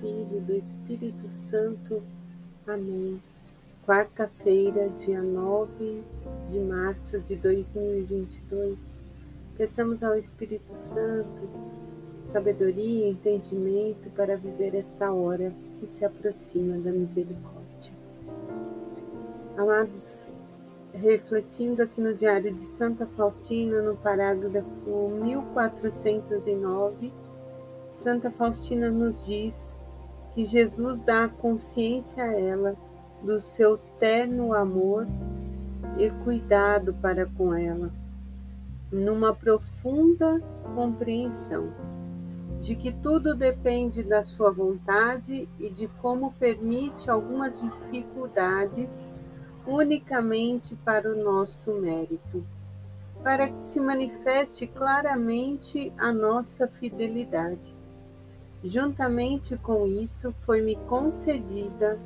Filho e do Espírito Santo. Amém. Quarta-feira, dia 9 de março de 2022. Peçamos ao Espírito Santo sabedoria e entendimento para viver esta hora que se aproxima da misericórdia. Amados, refletindo aqui no Diário de Santa Faustina, no parágrafo 1409, Santa Faustina nos diz que Jesus dá consciência a ela do seu terno amor e cuidado para com ela, numa profunda compreensão de que tudo depende da sua vontade e de como permite algumas dificuldades unicamente para o nosso mérito, para que se manifeste claramente a nossa fidelidade. Juntamente com isso, foi-me concedida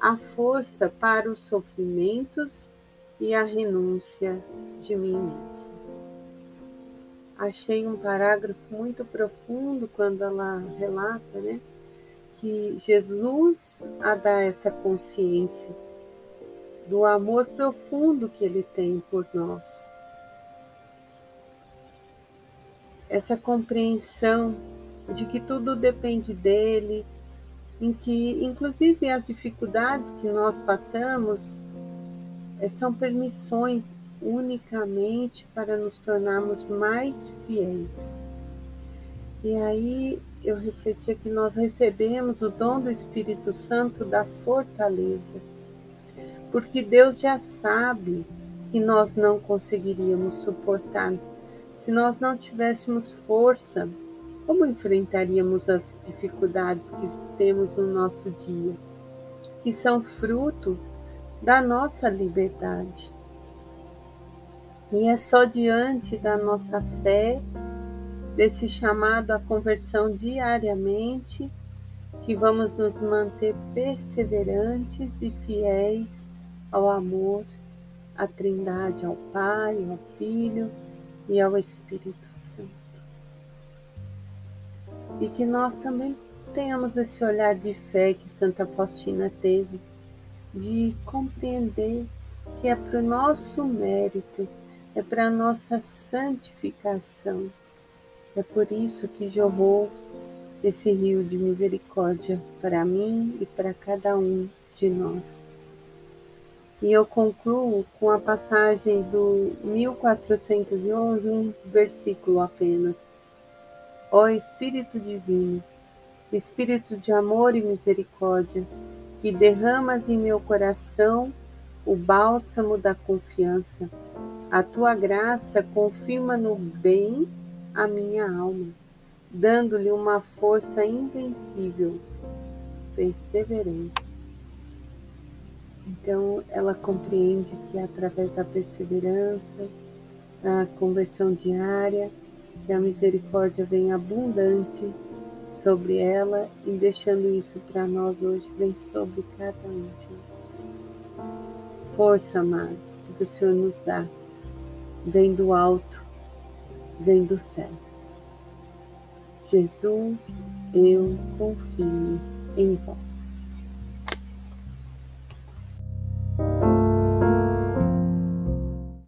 a força para os sofrimentos e a renúncia de mim mesmo. Achei um parágrafo muito profundo quando ela relata, né, que Jesus a dá essa consciência do amor profundo que ele tem por nós. Essa compreensão de que tudo depende dele, em que, inclusive, as dificuldades que nós passamos eh, são permissões unicamente para nos tornarmos mais fiéis. E aí eu refleti que nós recebemos o dom do Espírito Santo da fortaleza, porque Deus já sabe que nós não conseguiríamos suportar se nós não tivéssemos força como enfrentaríamos as dificuldades que temos no nosso dia, que são fruto da nossa liberdade? E é só diante da nossa fé, desse chamado à conversão diariamente, que vamos nos manter perseverantes e fiéis ao amor, à Trindade, ao Pai, ao Filho e ao Espírito Santo e que nós também tenhamos esse olhar de fé que Santa Faustina teve, de compreender que é para o nosso mérito, é para a nossa santificação. É por isso que jorrou esse rio de misericórdia para mim e para cada um de nós. E eu concluo com a passagem do 1411, um versículo apenas Ó Espírito Divino, Espírito de amor e misericórdia, que derramas em meu coração o bálsamo da confiança, a tua graça confirma no bem a minha alma, dando-lhe uma força invencível, perseverança. Então, ela compreende que através da perseverança, da conversão diária, que a misericórdia venha abundante sobre ela e deixando isso para nós hoje, vem sobre cada um de nós. Força, amados, porque o Senhor nos dá, vem do alto, vem do céu. Jesus, eu confio em vós.